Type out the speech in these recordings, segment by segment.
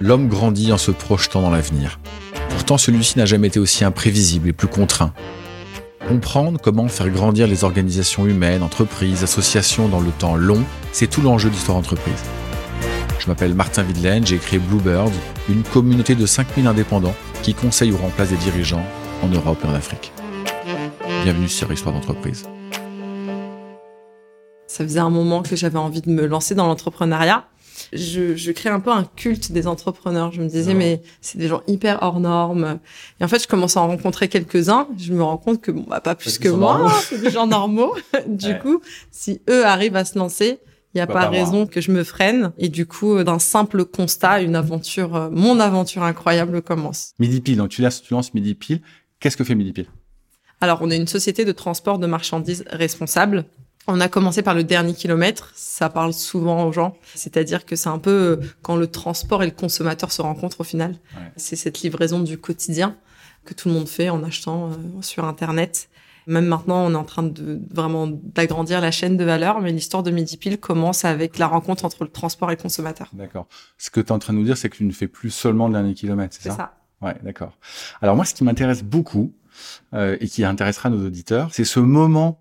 l'homme grandit en se projetant dans l'avenir. Pourtant, celui-ci n'a jamais été aussi imprévisible et plus contraint. Comprendre comment faire grandir les organisations humaines, entreprises, associations dans le temps long, c'est tout l'enjeu d'Histoire Entreprise. Je m'appelle Martin Videlaine, j'ai créé Bluebird, une communauté de 5000 indépendants qui conseillent ou remplacent des dirigeants en Europe et en Afrique. Bienvenue sur Histoire d'entreprise. Ça faisait un moment que j'avais envie de me lancer dans l'entrepreneuriat. Je, je crée un peu un culte des entrepreneurs. Je me disais, mais c'est des gens hyper hors normes. Et en fait, je commence à en rencontrer quelques-uns. Je me rends compte que, bon, bah, pas plus que moi, c'est des gens normaux. du coup, si eux arrivent à se lancer, il n'y a pas, pas raison que je me freine. Et du coup, d'un simple constat, une aventure, euh, mon aventure incroyable commence. Midi Pile, donc tu lances, tu lances Midi Pile. Qu'est-ce que fait Midi Pile? Alors, on est une société de transport de marchandises responsable. On a commencé par le dernier kilomètre. Ça parle souvent aux gens. C'est-à-dire que c'est un peu euh, quand le transport et le consommateur se rencontrent au final. Ouais. C'est cette livraison du quotidien que tout le monde fait en achetant euh, sur Internet. Même maintenant, on est en train de vraiment d'agrandir la chaîne de valeur, mais l'histoire de Midi Pile commence avec la rencontre entre le transport et le consommateur. D'accord. Ce que tu es en train de nous dire, c'est que tu ne fais plus seulement le dernier kilomètre, c'est ça? C'est ça. Ouais, d'accord. Alors moi, ce qui m'intéresse beaucoup euh, et qui intéressera nos auditeurs, c'est ce moment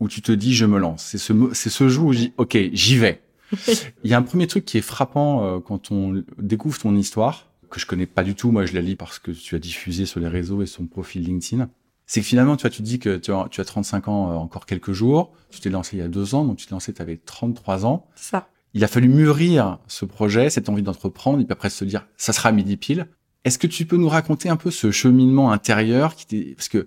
où tu te dis je me lance. C'est ce c'est ce jour où je dis ok j'y vais. Il y a un premier truc qui est frappant euh, quand on découvre ton histoire que je connais pas du tout. Moi je la lis parce que tu as diffusé sur les réseaux et son profil LinkedIn. C'est que finalement tu vois tu te dis que tu as, tu as 35 ans euh, encore quelques jours. Tu t'es lancé il y a deux ans donc tu t'es lancé tu avais 33 ans. Ça. Il a fallu mûrir ce projet, cette envie d'entreprendre et puis après se dire ça sera midi pile. Est-ce que tu peux nous raconter un peu ce cheminement intérieur qui t'est parce que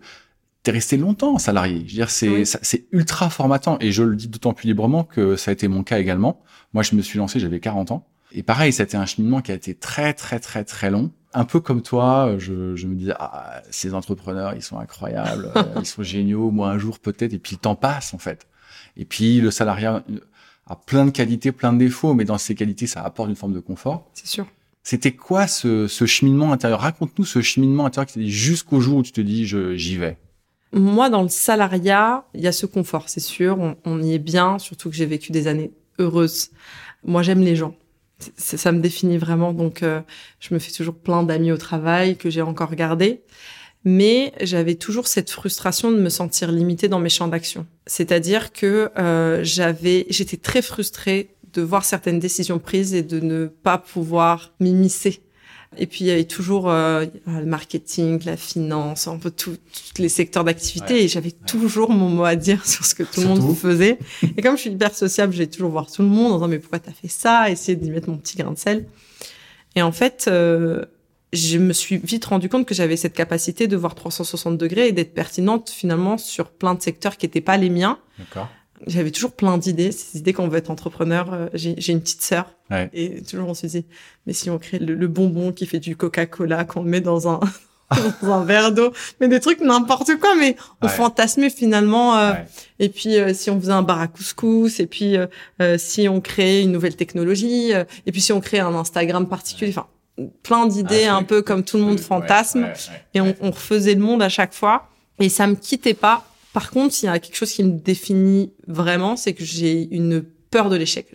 t'es resté longtemps salarié. Je veux dire, c'est oui. c'est ultra formatant et je le dis d'autant plus librement que ça a été mon cas également. Moi, je me suis lancé, j'avais 40 ans et pareil, été un cheminement qui a été très très très très long. Un peu comme toi, je, je me disais ah ces entrepreneurs, ils sont incroyables, ils sont géniaux. Moi, un jour peut-être et puis le temps passe en fait. Et puis le salariat a plein de qualités, plein de défauts, mais dans ces qualités, ça apporte une forme de confort. C'est sûr. C'était quoi ce, ce cheminement intérieur? Raconte-nous ce cheminement intérieur qui dit jusqu'au jour où tu te dis j'y vais. Moi, dans le salariat, il y a ce confort, c'est sûr. On, y est bien, surtout que j'ai vécu des années heureuses. Moi, j'aime les gens. Ça me définit vraiment. Donc, euh, je me fais toujours plein d'amis au travail que j'ai encore gardés. Mais j'avais toujours cette frustration de me sentir limitée dans mes champs d'action. C'est-à-dire que euh, j'avais, j'étais très frustrée de voir certaines décisions prises et de ne pas pouvoir m'immiscer et puis il y avait toujours euh, le marketing, la finance, un peu tous les secteurs d'activité. Ouais. Et j'avais ouais. toujours mon mot à dire sur ce que tout le monde faisait. et comme je suis hyper sociable, j'ai toujours voir tout le monde en disant mais pourquoi t'as fait ça? Essayer d'y mettre mon petit grain de sel. Et en fait, euh, je me suis vite rendu compte que j'avais cette capacité de voir 360 degrés et d'être pertinente finalement sur plein de secteurs qui n'étaient pas les miens. D'accord j'avais toujours plein d'idées, ces idées qu'on veut être entrepreneur. J'ai une petite sœur ouais. et toujours on se dit, mais si on crée le, le bonbon qui fait du Coca-Cola, qu'on met dans un dans un verre d'eau, mais des trucs n'importe quoi, mais on ouais. fantasmait finalement. Euh, ouais. Et puis euh, si on faisait un bar à couscous, et puis euh, si on créait une nouvelle technologie, et puis si on créait un Instagram particulier, enfin plein d'idées ah, un peu comme tout le monde fantasme, et on, on refaisait le monde à chaque fois. Et ça me quittait pas par contre, s'il y a quelque chose qui me définit vraiment, c'est que j'ai une peur de l'échec.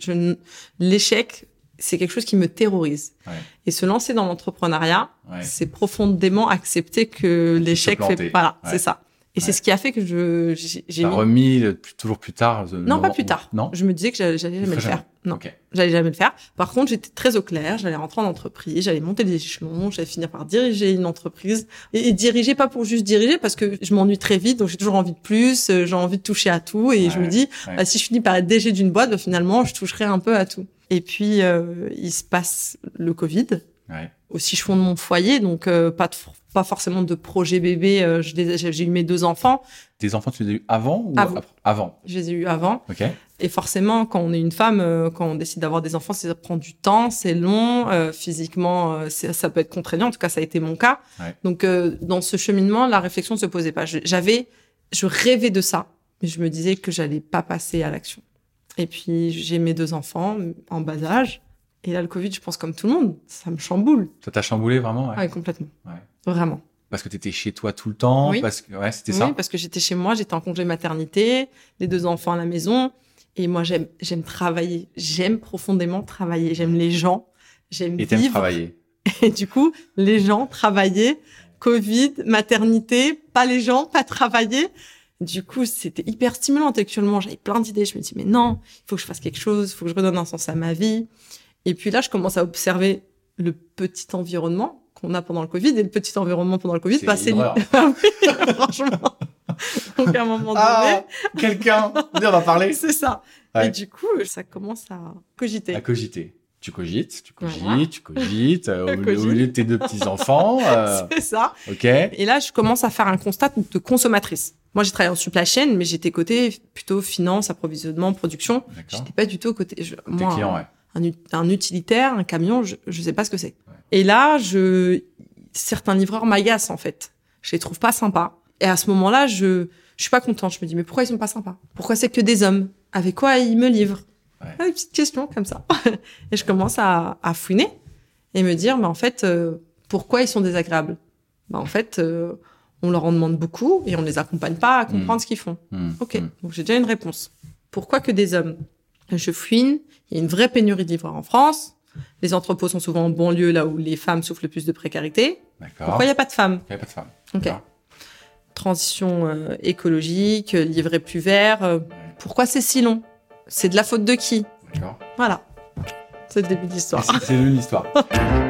L'échec, c'est quelque chose qui me terrorise. Ouais. Et se lancer dans l'entrepreneuriat, ouais. c'est profondément accepter que l'échec fait. Voilà, ouais. c'est ça. Et c'est ce qui a fait que je j'ai mis... remis le, toujours plus tard. Non, pas plus tard. Non. Je me disais que j'allais jamais le faire. Non, okay. j'allais jamais le faire. Par contre, j'étais très au clair. J'allais rentrer en entreprise, j'allais monter les échelons, j'allais finir par diriger une entreprise et, et, diriger pas pour juste diriger parce que je m'ennuie très vite, donc j'ai toujours envie de plus. Euh, j'ai envie de toucher à tout et ouais, je me dis bah, si je finis par être DG d'une boîte, bah, finalement, je toucherai un peu à tout. Et puis euh, il se passe le Covid. Ouais. Aussi, je fonde mon foyer, donc euh, pas de pas forcément de projet bébé. Euh, j'ai eu mes deux enfants. Tes enfants, tu les as eu avant ou avant. Avant? Je les ai eu avant. Ok. Et forcément, quand on est une femme, euh, quand on décide d'avoir des enfants, ça prend du temps, c'est long, euh, physiquement, euh, ça peut être contraignant. En tout cas, ça a été mon cas. Ouais. Donc, euh, dans ce cheminement, la réflexion ne se posait pas. J'avais, je rêvais de ça, mais je me disais que j'allais pas passer à l'action. Et puis, j'ai mes deux enfants en bas âge. Et là, le Covid, je pense comme tout le monde, ça me chamboule. Ça t'a chamboulé vraiment ouais. ouais complètement. Ouais. Vraiment. Parce que tu étais chez toi tout le temps oui. parce que ouais, c'était oui, ça. Parce que j'étais chez moi, j'étais en congé maternité, les deux enfants à la maison et moi j'aime j'aime travailler, j'aime profondément travailler, j'aime les gens, j'aime vivre. Et travailler. Et du coup, les gens travaillaient, Covid, maternité, pas les gens, pas travailler. Du coup, c'était hyper stimulant intellectuellement. J'avais plein d'idées. Je me dis, mais non, il faut que je fasse quelque chose, il faut que je redonne un sens à ma vie. Et puis là, je commence à observer le petit environnement qu'on a pendant le Covid. Et le petit environnement pendant le Covid, C'est bah, c'est oui, franchement. Donc à un moment donné, Ah, quelqu'un. on va parler. c'est ça. Ouais. Et du coup, ça commence à cogiter. À cogiter. Tu cogites, tu cogites, Voilà. tu cogites, euh, au, Cogite. au milieu de tes deux petits-enfants. euh, C'est ça. ok. Et là, je commence à faire un constat de consommatrice. Moi, j'ai travaillé en supply chain, mais j'étais côté plutôt finance, approvisionnement, production. D'accord. J'étais pas du tout côté. Je, Tes moi, clients, ouais. Un, un utilitaire, un camion, je, je sais pas ce que c'est. Et là, je, certains livreurs m'agacent en fait. Je les trouve pas sympas. Et à ce moment-là, je, je suis pas contente. Je me dis mais pourquoi ils sont pas sympas? Pourquoi c'est que des hommes? Avec quoi ils me livrent? Ouais. Ah, Une petite question comme ça. et je commence à, à fouiner et me dire mais en fait euh, pourquoi ils sont désagréables? Bah en fait euh, on leur en demande beaucoup et on les accompagne pas à comprendre ce qu'ils font. Hmm, Ok, hmm. donc j'ai déjà une réponse. Pourquoi que des hommes? Je fouine, il y a une vraie pénurie de livreurs en France. Les entrepôts sont souvent en banlieue, là où les femmes souffrent le plus de précarité. D'accord. Pourquoi il n'y a pas de femmes? Il n'y a pas de femme. Ok. Transition euh, écologique, euh, livrer plus vert. euh, pourquoi c'est si long? C'est de la faute de qui? D'accord. Voilà. C'est le début de l'histoire. C'est c'est une histoire.